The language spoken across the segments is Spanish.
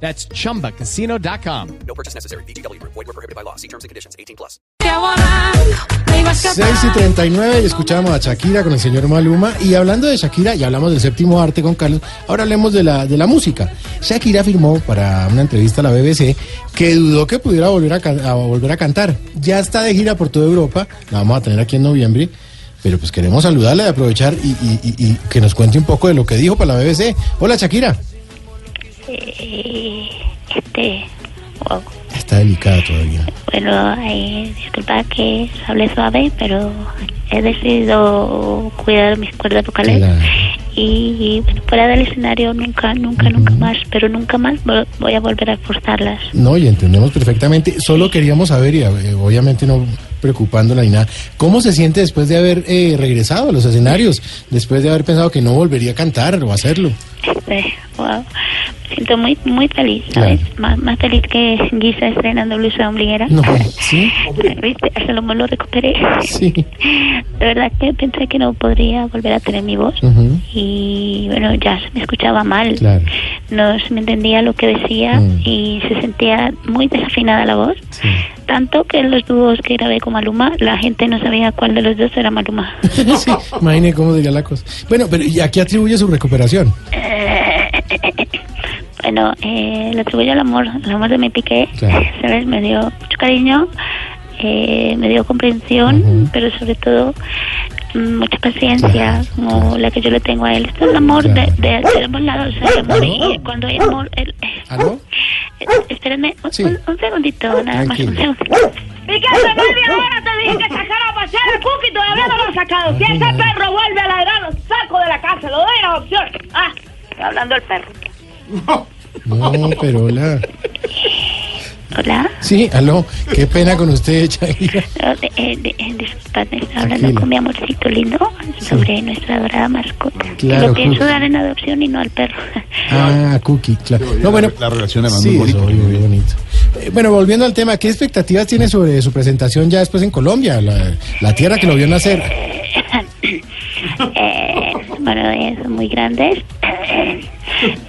That's chumbacasino.com. No purchase necessary. BGW. Void were prohibited by law. See terms and conditions. 18 plus. 6 y 39 y escuchamos a Shakira con el señor Maluma y hablando de Shakira ya hablamos del séptimo arte con Carlos, ahora hablemos de la, de la música. Shakira afirmó para una entrevista a la BBC que dudó que pudiera volver a, a volver a cantar. Ya está de gira por toda Europa, la vamos a tener aquí en noviembre, pero pues queremos saludarle y aprovechar y, y- y- y que nos cuente un poco de lo que dijo para la BBC. Hola Shakira. Este, wow. Está delicada todavía. bueno, eh, disculpa que hable suave, pero he decidido cuidar mis cuerdas vocales. Claro. Y, bueno, fuera del escenario nunca, nunca, nunca más, pero nunca más vo- voy a volver a forzarlas. No, y entendemos perfectamente. Solo queríamos saber, y eh, obviamente no preocupándola ni nada, ¿cómo se siente después de haber eh, regresado a los escenarios? Después de haber pensado que no volvería a cantar o hacerlo. Este, wow. Me siento muy, muy feliz, ¿sabes? Más, más feliz que Guisa estrenando blusa ombliguera. No, ¿sí? ¿Viste? Hasta lo lo recuperé. Sí. De verdad que pensé que no podría volver a tener mi voz. Ujú. Y bueno, ya se me escuchaba mal. Claro. No se me entendía lo que decía Mm. y se sentía muy desafinada la voz. Sí. Tanto que en los dúos que grabé con Maluma, la gente no sabía cuál de los dos era Maluma. sí, imagine cómo diría la cosa. Bueno, pero ¿y a qué atribuye su recuperación? Bueno, eh, le atribuyo al amor, al amor de mi piqué, Claro. ¿sabes? Me dio mucho cariño, eh, me dio comprensión, pero sobre todo mm, mucha paciencia, Claro, como claro. la que yo le tengo a él. Esto es el amor Claro. de, de, de ambos lados, el amor y cuando hay amor... El, ¿Aló? Espérenme un, Sí. un- un segundito, nada más un Tranquilo. segundito. ¿Y qué hace media hora te dije que sacara a pasear al cookie y todavía no lo has sacado? Si ese perro vuelve a ladrar, lo saco de la casa, lo doy la opción. Ah, está hablando el perro. No, pero hola. Hola. Sí, aló. Qué pena con usted, Shakira. No, de- eh, de- eh, disculpadme, estaba hablando Tranquila. con mi amorcito lindo sobre nuestra adorada mascota. que Claro, lo pienso Cookie. dar en adopción y no al perro. Ah, Cookie, claro. No, bueno, la relación además sí, muy bonita. eso, muy bonito. Eh, bueno, volviendo al tema, ¿qué expectativas tiene sobre su presentación ya después en Colombia? La, la tierra que lo vio nacer. Eh, bueno, eh, son muy grandes.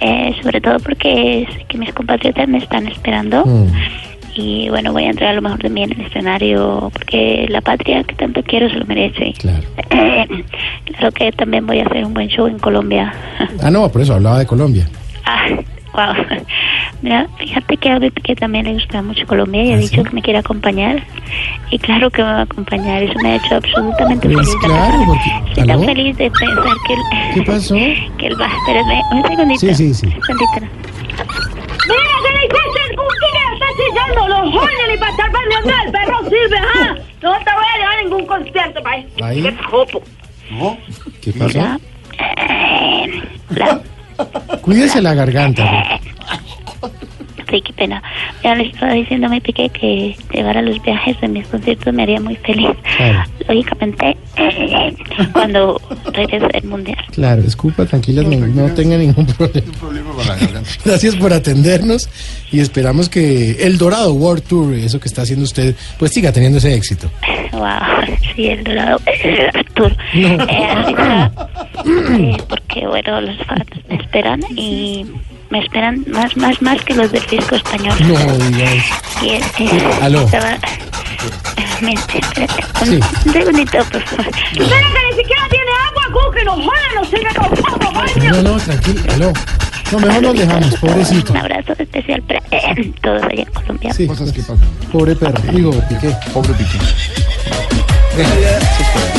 Eh, sobre todo porque sé que mis compatriotas me están esperando. Mm. Y bueno, voy a entregar lo mejor de mí en el escenario porque la patria que tanto quiero se lo merece. Claro. claro que también voy a hacer un buen show en Colombia. Ah, no, por eso hablaba de Colombia. ah, wow. Mira, fíjate que a Piqué también le gusta mucho Colombia y ha ¿Ah, dicho que me quiere acompañar. Y claro que me va a acompañar. Eso me ha hecho absolutamente Pues feliz. claro, porque- Estoy tan feliz de pensar que él... ¿Qué pasó? Que él va... Espérame, un segundito. Sí, sí, sí. Un segundito. Mira que le hiciste el cookie que está chillando los jóvenes ni para estar el perro sirve, ¿ah? No te voy a llevar a ningún concierto, país. Ahí. Qué jopo. ¿Qué pasó? Eh. Cuídese la garganta. Sí, qué pena. Ya le estaba diciendo a mi pique que llevar a los viajes de mis conciertos me haría muy feliz. Claro. Lógicamente, cuando regrese del mundial. Claro, escupa, tranquila, no, no tenga ningún problema. la. Gracias por atendernos y esperamos que el Dorado World Tour, eso que está haciendo usted, pues siga teniendo ese éxito. Wow, sí, el dorado. Artur. No. Eh, eh, porque bueno, los fans me esperan y me esperan más, más, más que los del disco español. No digas. Y es que Aló. estaba... eh, espérate, un, Sí. un segundito, por favor. Mira que ni siquiera tiene agua, cookie. Los jóvenes no siguen los pocos, coño. No, no, tranquilo, aló. No, mejor nos dejamos, pobrecito. Un abrazo especial para eh, todos allá en Colombia. Sí, Cosas que pasan. pobre perro. Digo, Piqué. Pobre Piqué. Deja